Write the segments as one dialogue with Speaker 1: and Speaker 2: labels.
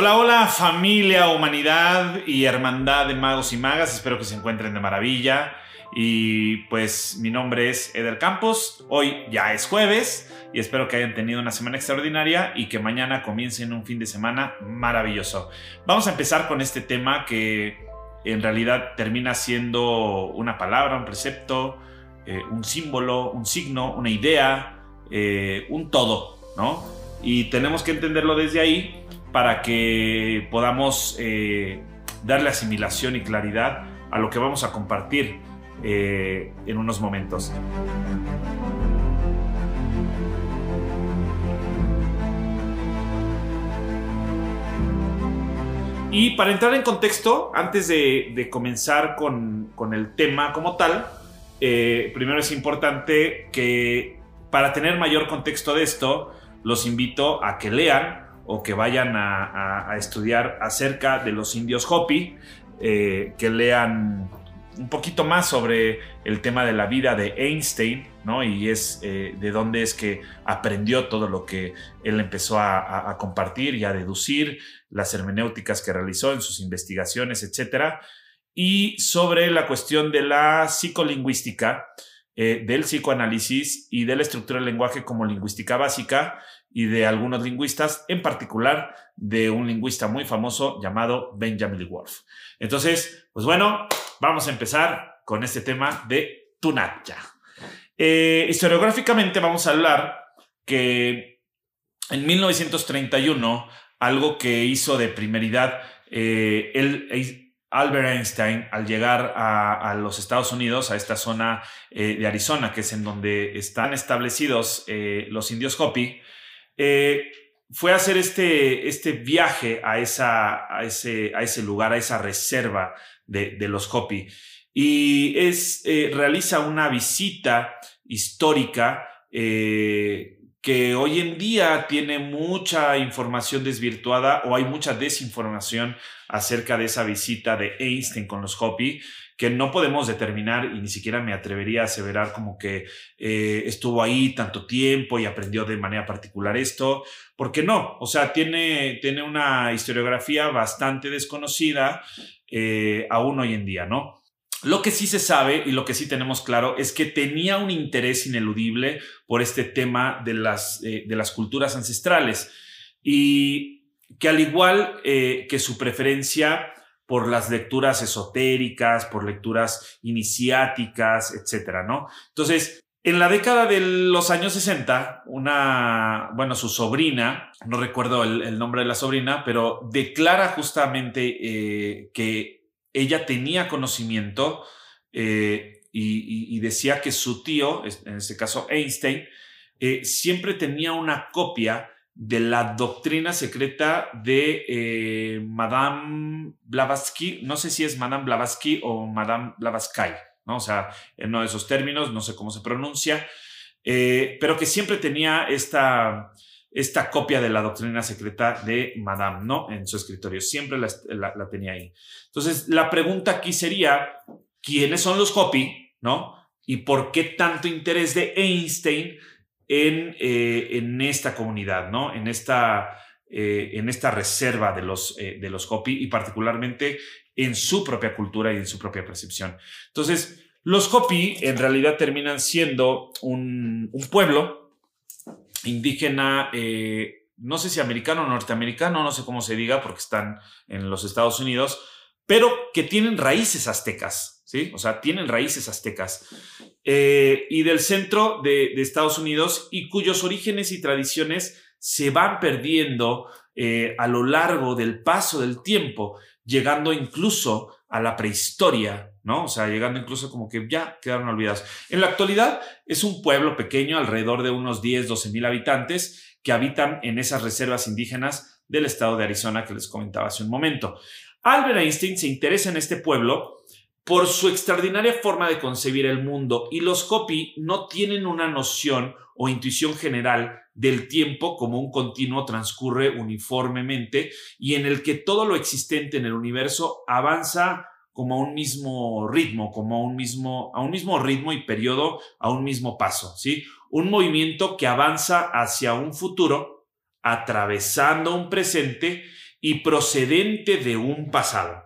Speaker 1: Hola, hola familia, humanidad y hermandad de magos y magas. Espero que se encuentren de maravilla. Y pues mi nombre es Eder Campos. Hoy ya es jueves y espero que hayan tenido una semana extraordinaria y que mañana comiencen un fin de semana maravilloso. Vamos a empezar con este tema que en realidad termina siendo una palabra, un precepto, eh, un símbolo, un signo, una idea, eh, un todo, ¿no? Y tenemos que entenderlo desde ahí para que podamos eh, darle asimilación y claridad a lo que vamos a compartir eh, en unos momentos. Y para entrar en contexto, antes de, comenzar con, el tema como tal, eh, primero es importante que para tener mayor contexto de esto, los invito a que lean o que vayan a, estudiar acerca de los indios Hopi, eh, que lean un poquito más sobre el tema de la vida de Einstein, ¿no? Y es eh, de dónde es que aprendió todo lo que él empezó a, compartir y a deducir, las hermenéuticas que realizó en sus investigaciones, etcétera. Y sobre la cuestión de la psicolingüística, eh, del psicoanálisis y de la estructura del lenguaje como lingüística básica, y de algunos lingüistas, en particular de un lingüista muy famoso llamado Benjamin Wolf. Entonces, pues bueno, vamos a empezar con este tema de Tunatya. Eh, historiográficamente vamos a hablar que en 1931, algo que hizo de primeridad eh, el, Albert Einstein al llegar a, los Estados Unidos, a esta zona eh, de Arizona, que es en donde están establecidos los indios Hopi, eh, fue a hacer este, este viaje a, esa, a, ese, a ese lugar, a esa reserva de, los Hopi. Y es, eh, realiza una visita histórica eh, que hoy en día tiene mucha información desvirtuada o hay mucha desinformación acerca de esa visita de Einstein con los Hopi que no podemos determinar y ni siquiera me atrevería a aseverar como que eh, estuvo ahí tanto tiempo y aprendió de manera particular esto, porque no, o sea, tiene, tiene una historiografía bastante desconocida eh, aún hoy en día, ¿no? Lo que sí se sabe y lo que sí tenemos claro es que tenía un interés ineludible por este tema de las, eh, de las culturas ancestrales y que al igual que su preferencia por las lecturas esotéricas, por lecturas iniciáticas, etcétera, ¿no? Entonces, en la década de los años 60, una, bueno, su sobrina, no recuerdo el, nombre de la sobrina, pero declara justamente eh, que ella tenía conocimiento eh, y, decía que su tío, en este caso Einstein, eh, siempre tenía una copia de la doctrina secreta de eh, Madame Blavatsky, no sé si es Madame Blavatsky o Madame Blavatsky, ¿no? O sea, en uno de esos términos, no sé cómo se pronuncia, eh, pero que siempre tenía esta, esta copia de la doctrina secreta de Madame, ¿no? En su escritorio, siempre la, tenía ahí. Entonces, la pregunta aquí sería, ¿quiénes son los Hopi, ¿no? ¿Y por qué tanto interés de Einstein en, eh, en esta comunidad, ¿no? En esta, eh, en esta reserva de los, eh, de los Hopi y particularmente en su propia cultura y en su propia percepción. Entonces, los Hopi en realidad terminan siendo un, un pueblo indígena, no sé si americano o norteamericano, no sé cómo se diga porque están en los Estados Unidos, pero que tienen raíces aztecas. ¿sí? O sea, tienen raíces aztecas. Eh, y del centro de, Estados Unidos y cuyos orígenes y tradiciones se van perdiendo eh, a lo largo del paso del tiempo, llegando incluso a la prehistoria, ¿no? O sea, llegando incluso como que ya quedaron olvidados. En la actualidad es un pueblo pequeño, alrededor de unos 10, 12 mil habitantes, que habitan en esas reservas indígenas del estado de Arizona que les comentaba hace un momento. Albert Einstein se interesa en este pueblo por su extraordinaria forma de concebir el mundo y los Hopi no tienen una noción o intuición general del tiempo como un continuo transcurre uniformemente y en el que todo lo existente en el universo avanza como a un mismo ritmo, como a un mismo, a un mismo ritmo y periodo, a un mismo paso, ¿sí? Un movimiento que avanza hacia un futuro, atravesando un presente y procedente de un pasado.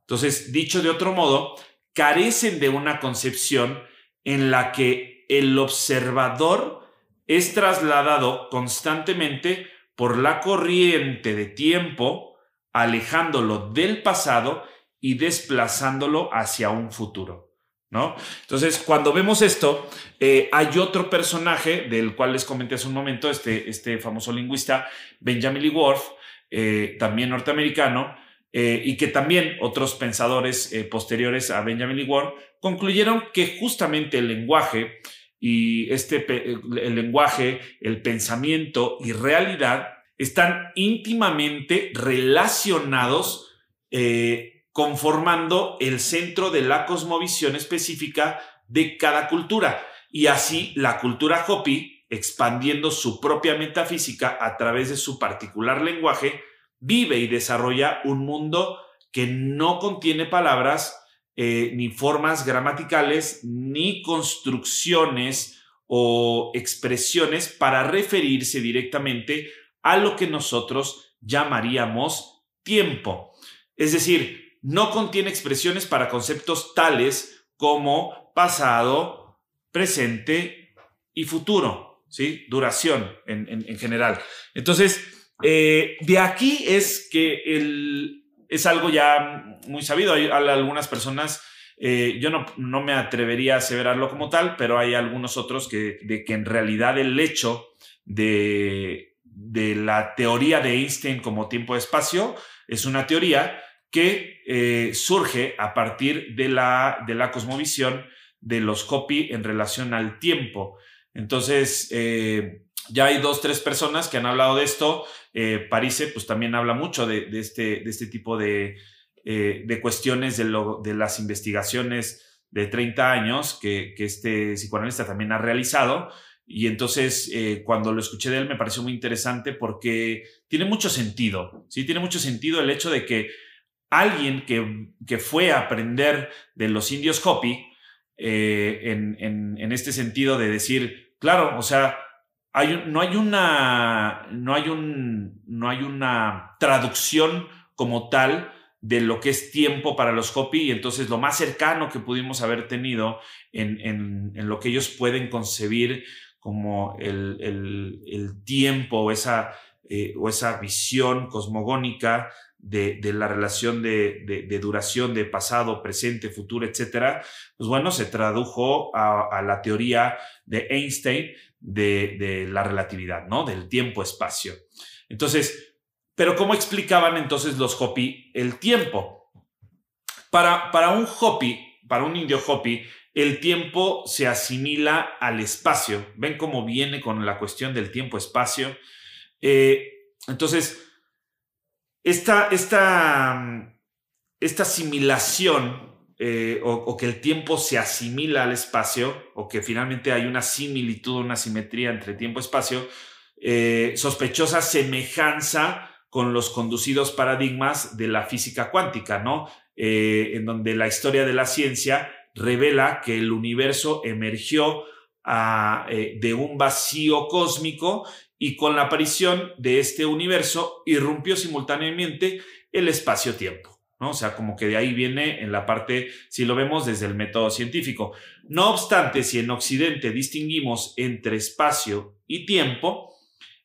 Speaker 1: Entonces, dicho de otro modo, carecen de una concepción en la que el observador es trasladado constantemente por la corriente de tiempo, alejándolo del pasado y desplazándolo hacia un futuro. ¿No? Entonces, cuando vemos esto, eh, hay otro personaje del cual les comenté hace un momento, este, este famoso lingüista, Benjamin Lee Worf, eh, también norteamericano, eh, y que también otros pensadores posteriores a Benjamin Lee Worf concluyeron que justamente el lenguaje y este, el lenguaje, el pensamiento y realidad están íntimamente relacionados conformando el centro de la cosmovisión específica de cada cultura. Y así la cultura Hopi, expandiendo su propia metafísica a través de su particular lenguaje, vive y desarrolla un mundo que no contiene palabras, eh, ni formas gramaticales, ni construcciones o expresiones para referirse directamente a lo que nosotros llamaríamos tiempo. Es decir, no contiene expresiones para conceptos tales como pasado, presente y futuro, ¿sí? Duración en, general. Entonces, eh, de aquí es que el, es algo ya muy sabido. Hay algunas personas, eh, yo no, no, me atrevería a aseverarlo como tal, pero hay algunos otros que, de que en realidad el hecho de, de la teoría de Einstein como tiempo-espacio es una teoría que eh, surge a partir de la, de la cosmovisión de los copy en relación al tiempo. Entonces, eh, ya hay dos, tres personas que han hablado de esto. Eh, Parise, pues también habla mucho de, este, de este tipo de, de cuestiones de, lo, de, las investigaciones de 30 años que, que, este psicoanalista también ha realizado. Y entonces, cuando lo escuché de él, me pareció muy interesante porque tiene mucho sentido, ¿sí? Tiene mucho sentido el hecho de que alguien que, fue a aprender de los indios Hopi, eh, en, este sentido de decir, claro, o sea, no, hay una, no, hay un, no hay una traducción como tal de lo que es tiempo para los Hopi y entonces lo más cercano que pudimos haber tenido en, lo que ellos pueden concebir como el, tiempo o esa, eh, o esa visión cosmogónica de, la relación de, duración de pasado, presente, futuro, etcétera, pues bueno, se tradujo a, la teoría de Einstein de, la relatividad, ¿no? Del tiempo-espacio. Entonces, pero ¿cómo explicaban entonces los Hopi el tiempo? Para, para un Hopi, para un indio Hopi, el tiempo se asimila al espacio. ¿Ven cómo viene con la cuestión del tiempo-espacio? Eh, entonces, esta, esta, esta asimilación eh, o, que el tiempo se asimila al espacio o que finalmente hay una similitud, una simetría entre tiempo y espacio, eh, sospechosa semejanza con los conducidos paradigmas de la física cuántica, ¿no? Eh, en donde la historia de la ciencia revela que el universo emergió ah, de un vacío cósmico y con la aparición de este universo irrumpió simultáneamente el espacio-tiempo. ¿no? O sea, como que de ahí viene en la parte, si lo vemos desde el método científico. No obstante, si en Occidente distinguimos entre espacio y tiempo,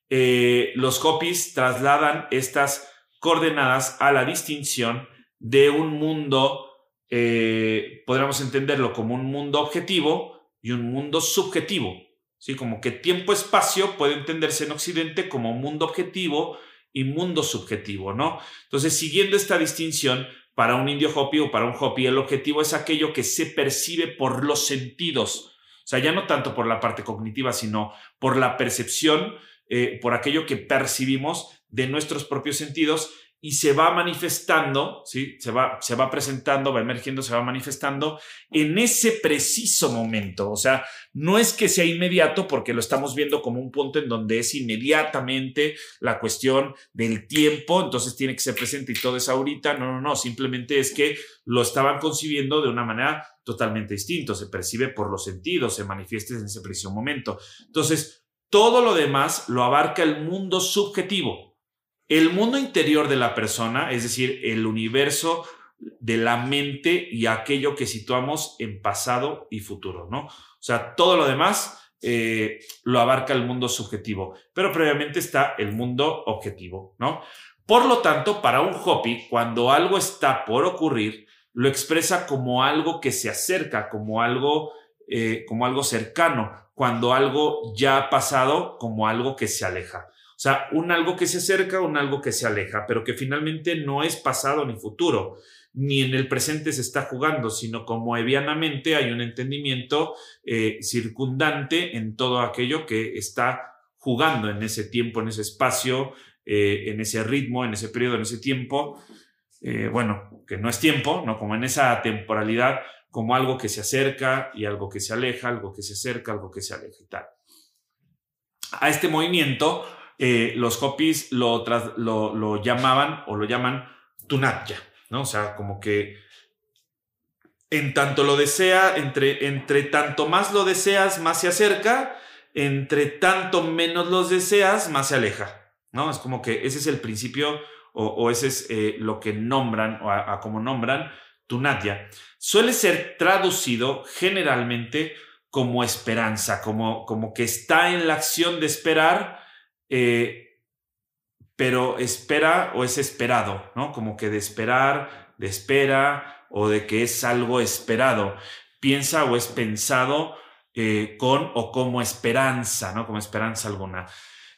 Speaker 1: eh, los copies trasladan estas coordenadas a la distinción de un mundo, eh, podríamos entenderlo como un mundo objetivo y un mundo subjetivo. ¿Sí? Como que tiempo-espacio puede entenderse en Occidente como mundo objetivo y mundo subjetivo, ¿no? Entonces, siguiendo esta distinción, para un indio Hopi o para un Hopi, el objetivo es aquello que se percibe por los sentidos. O sea, ya no tanto por la parte cognitiva, sino por la percepción, eh, por aquello que percibimos de nuestros propios sentidos y se va manifestando, ¿sí? se, va, se va presentando, va emergiendo, se va manifestando en ese preciso momento. O sea, no es que sea inmediato porque lo estamos viendo como un punto en donde es inmediatamente la cuestión del tiempo, entonces tiene que ser presente y todo es ahorita. No, no, no, simplemente es que lo estaban concibiendo de una manera totalmente distinta, se percibe por los sentidos, se manifiesta en ese preciso momento. Entonces, todo lo demás lo abarca el mundo subjetivo el mundo interior de la persona, es decir, el universo de la mente y aquello que situamos en pasado y futuro, ¿no? O sea, todo lo demás eh, lo abarca el mundo subjetivo, pero previamente está el mundo objetivo, ¿no? Por lo tanto, para un Hopi, cuando algo está por ocurrir, lo expresa como algo que se acerca, como algo, eh, como algo cercano, cuando algo ya ha pasado, como algo que se aleja. O sea, un algo que se acerca, un algo que se aleja, pero que finalmente no es pasado ni futuro, ni en el presente se está jugando, sino como evianamente hay un entendimiento eh, circundante en todo aquello que está jugando en ese tiempo, en ese espacio, eh, en ese ritmo, en ese periodo, en ese tiempo. Eh, bueno, que no es tiempo, ¿no? Como en esa temporalidad, como algo que se acerca y algo que se aleja, algo que se acerca, algo que se aleja y tal. A este movimiento eh, los Hopis lo, llamaban o lo llaman Tunatya, ¿no? O sea, como que en tanto lo desea, entre, entre tanto más lo deseas, más se acerca, entre tanto menos los deseas, más se aleja, ¿no? Es como que ese es el principio o, ese es eh, lo que nombran o a, como nombran Tunatya. Suele ser traducido generalmente como esperanza, como, como que está en la acción de esperar eh, pero espera o es esperado, ¿no? Como que de esperar, de espera o de que es algo esperado. Piensa o es pensado eh, con o como esperanza, ¿no? Como esperanza alguna.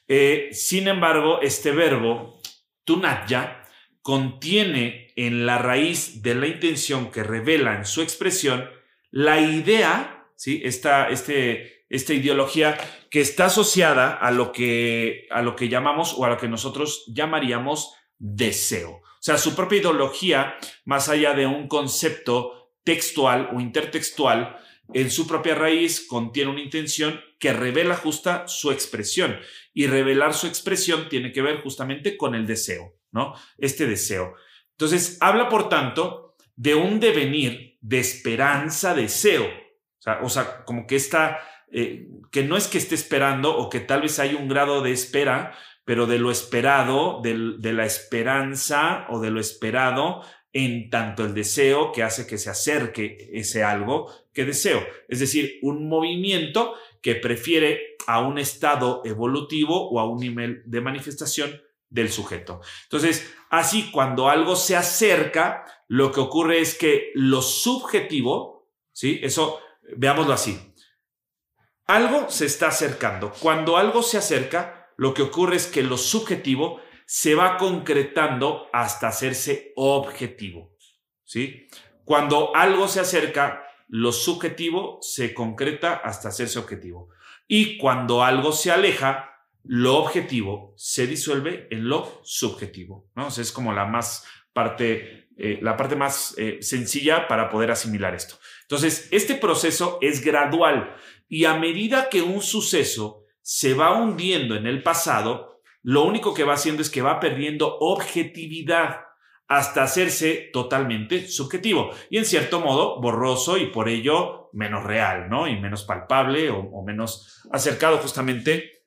Speaker 1: Eh, sin embargo, este verbo, tunatya, contiene en la raíz de la intención que revela en su expresión la idea, ¿sí? Esta, este, esta ideología que está asociada a lo que, a lo que llamamos o a lo que nosotros llamaríamos deseo. O sea, su propia ideología, más allá de un concepto textual o intertextual, en su propia raíz contiene una intención que revela justa su expresión. Y revelar su expresión tiene que ver justamente con el deseo, ¿no? Este deseo. Entonces, habla, por tanto, de un devenir de esperanza, deseo. O sea, o sea como que esta eh, que no es que esté esperando o que tal vez hay un grado de espera, pero de lo esperado, de la esperanza o de lo esperado en tanto el deseo que hace que se acerque ese algo que deseo. Es decir, un movimiento que prefiere a un estado evolutivo o a un nivel de manifestación del sujeto. Entonces, así cuando algo se acerca, lo que ocurre es que lo subjetivo, ¿sí? Eso, veámoslo así. Algo se está acercando. Cuando algo se acerca, lo que ocurre es que lo subjetivo se va concretando hasta hacerse objetivo. ¿Sí? Cuando algo se acerca, lo subjetivo se concreta hasta hacerse objetivo. Y cuando algo se aleja, lo objetivo se disuelve en lo subjetivo. ¿no? es como la más parte, eh, la parte más eh, sencilla para poder asimilar esto. Entonces, este proceso es gradual. Y a medida que un suceso se va hundiendo en el pasado, lo único que va haciendo es que va perdiendo objetividad hasta hacerse totalmente subjetivo y en cierto modo borroso y por ello menos real, ¿no? Y menos palpable o, o menos acercado justamente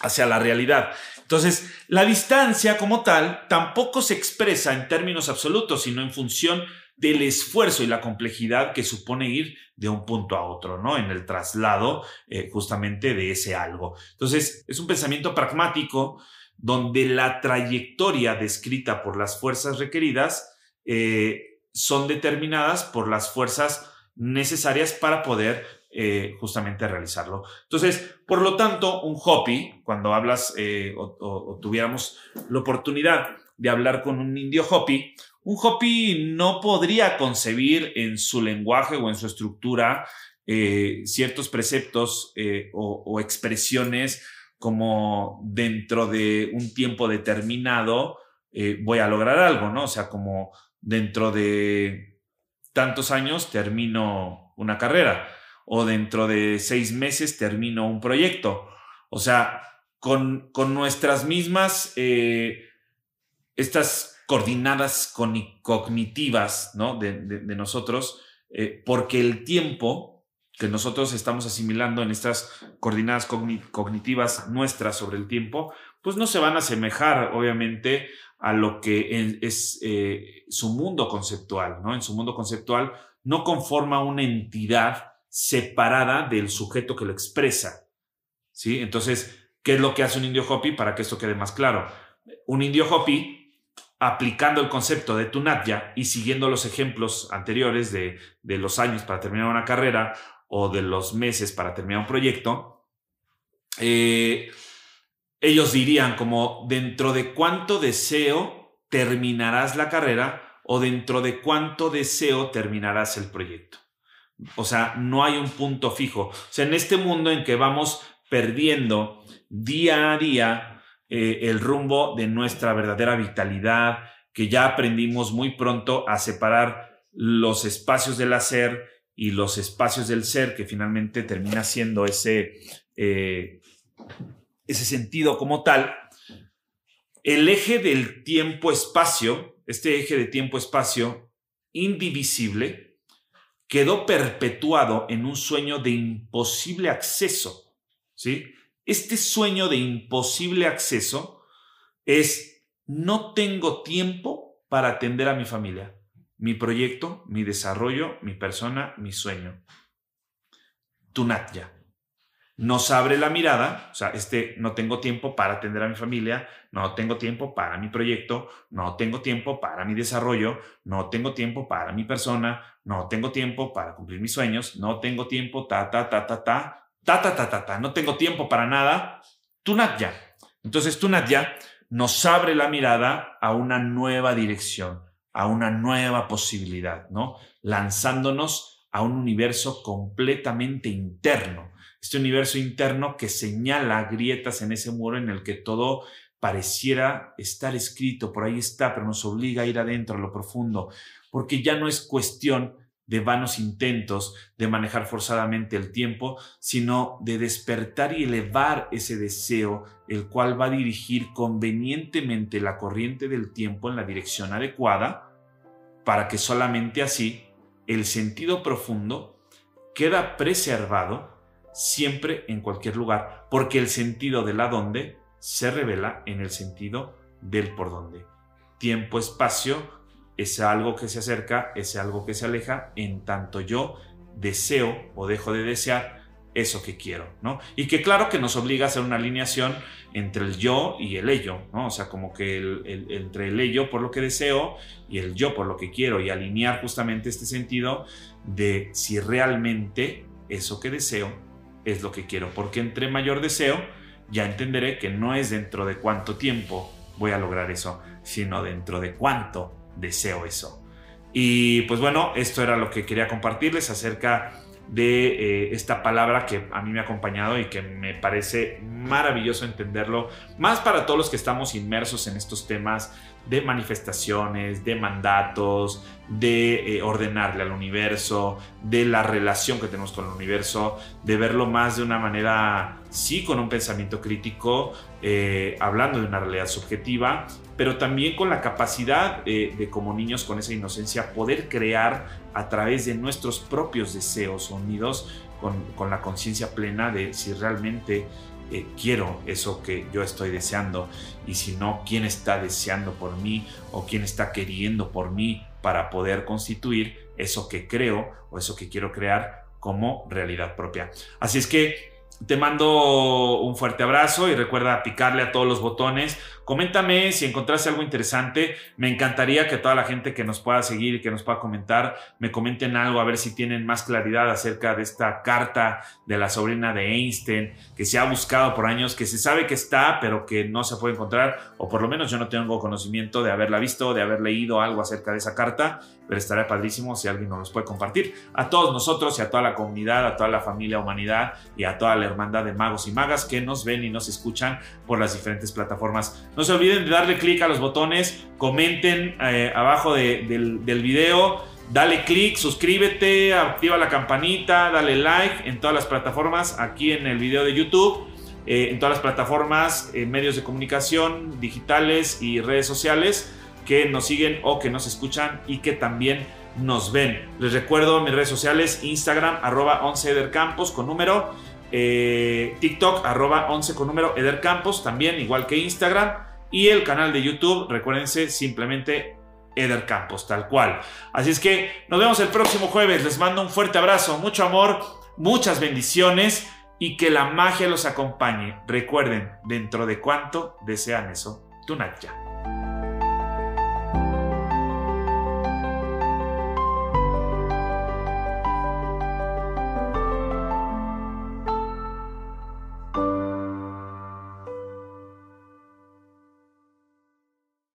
Speaker 1: hacia la realidad. Entonces, la distancia como tal tampoco se expresa en términos absolutos, sino en función del esfuerzo y la complejidad que supone ir de un punto a otro, ¿no? En el traslado eh, justamente de ese algo. Entonces, es un pensamiento pragmático donde la trayectoria descrita por las fuerzas requeridas eh, son determinadas por las fuerzas necesarias para poder eh, justamente realizarlo. Entonces, por lo tanto, un Hopi, cuando hablas o, o, tuviéramos la oportunidad de hablar con un indio Hopi, un Hopi no podría concebir en su lenguaje o en su estructura eh, ciertos preceptos eh, o, expresiones como dentro de un tiempo determinado eh, voy a lograr algo, ¿no? O sea, como dentro de tantos años termino una carrera o dentro de seis meses termino un proyecto. O sea, con, con nuestras mismas, estas coordinadas cognitivas ¿no? de, nosotros, eh, porque el tiempo que nosotros estamos asimilando en estas coordinadas cognitivas nuestras sobre el tiempo, pues no se van a asemejar, obviamente, a lo que es eh, su mundo conceptual, ¿no? En su mundo conceptual no conforma una entidad separada del sujeto que lo expresa, ¿sí? Entonces, ¿qué es lo que hace un indio Hopi para que esto quede más claro? Un indio Hopi, aplicando el concepto de Tunatya y siguiendo los ejemplos anteriores de, de los años para terminar una carrera o de los meses para terminar un proyecto, eh, ellos dirían como dentro de cuánto deseo terminarás la carrera o dentro de cuánto deseo terminarás el proyecto. O sea, no hay un punto fijo. O sea, en este mundo en que vamos perdiendo día a día eh, el rumbo de nuestra verdadera vitalidad, que ya aprendimos muy pronto a separar los espacios del hacer y los espacios del ser, que finalmente termina siendo ese eh, ese sentido como tal, el eje del tiempo-espacio, este eje de tiempo-espacio indivisible, quedó perpetuado en un sueño de imposible acceso. ¿sí? Este sueño de imposible acceso es no tengo tiempo para atender a mi familia, mi proyecto, mi desarrollo, mi persona, mi sueño. Tunatya nos abre la mirada, o sea, este, no tengo tiempo para atender a mi familia, no tengo tiempo para mi proyecto, no tengo tiempo para mi desarrollo, no tengo tiempo para mi persona, no tengo tiempo para cumplir mis sueños, no tengo tiempo, ta, ta, ta, ta, ta, ta, ta, ta, ta, ta, no tengo tiempo para nada, ya. Entonces, ya nos abre la mirada a una nueva dirección, a una nueva posibilidad, ¿no? Lanzándonos a un universo completamente interno este universo interno que señala grietas en ese muro en el que todo pareciera estar escrito, por ahí está, pero nos obliga a ir adentro, a lo profundo, porque ya no es cuestión de vanos intentos de manejar forzadamente el tiempo, sino de despertar y elevar ese deseo, el cual va a dirigir convenientemente la corriente del tiempo en la dirección adecuada, para que solamente así el sentido profundo queda preservado siempre en cualquier lugar, porque el sentido de la dónde se revela en el sentido del por dónde. Tiempo, espacio, es algo que se acerca, es algo que se aleja, en tanto yo deseo o dejo de desear eso que quiero, ¿no? Y que claro que nos obliga a hacer una alineación entre el yo y el ello, ¿no? O sea, como que entre el ello por lo que deseo y el yo por lo que quiero y alinear justamente este sentido de si realmente eso que deseo es lo que quiero, porque entre mayor deseo, ya entenderé que no es dentro de cuánto tiempo voy a lograr eso, sino dentro de cuánto deseo eso. Y pues bueno, esto era lo que quería compartirles acerca de eh, esta palabra que a mí me ha acompañado y que me parece maravilloso entenderlo, más para todos los que estamos inmersos en estos temas de manifestaciones, de mandatos, de eh, ordenarle al universo, de la relación que tenemos con el universo, de verlo más de una manera, sí, con un pensamiento crítico, eh, hablando de una realidad subjetiva, pero también con la capacidad eh, de como niños con esa inocencia poder crear a través de nuestros propios deseos unidos con, con la conciencia plena de si realmente eh, quiero eso que yo estoy deseando y si no, quién está deseando por mí o quién está queriendo por mí para poder constituir eso que creo o eso que quiero crear como realidad propia. Así es que te mando un fuerte abrazo y recuerda picarle a todos los botones. Coméntame si encontraste algo interesante. Me encantaría que toda la gente que nos pueda seguir y que nos pueda comentar me comenten algo a ver si tienen más claridad acerca de esta carta de la sobrina de Einstein que se ha buscado por años, que se sabe que está, pero que no se puede encontrar, o por lo menos yo no tengo conocimiento de haberla visto, de haber leído algo acerca de esa carta, pero estaría padrísimo si alguien nos puede compartir. A todos nosotros y a toda la comunidad, a toda la familia humanidad y a toda la hermandad de magos y magas que nos ven y nos escuchan por las diferentes plataformas. No se olviden de darle clic a los botones, comenten eh, abajo del, video Dale click, suscríbete, activa la campanita, dale like en todas las plataformas, aquí en el video de YouTube, eh, en todas las plataformas, en medios de comunicación digitales y redes sociales que nos siguen o que nos escuchan y que también nos ven. Les recuerdo mis redes sociales, Instagram, arroba 11 con número eh, TikTok, arroba 11 con número Eder Campos, también igual que Instagram. Y el canal de YouTube, recuérdense, simplemente Eder Campos, tal cual. Así es que nos vemos el próximo jueves. Les mando un fuerte abrazo, mucho amor, muchas bendiciones y que la magia los acompañe. Recuerden, dentro de cuánto desean eso, tu Natya.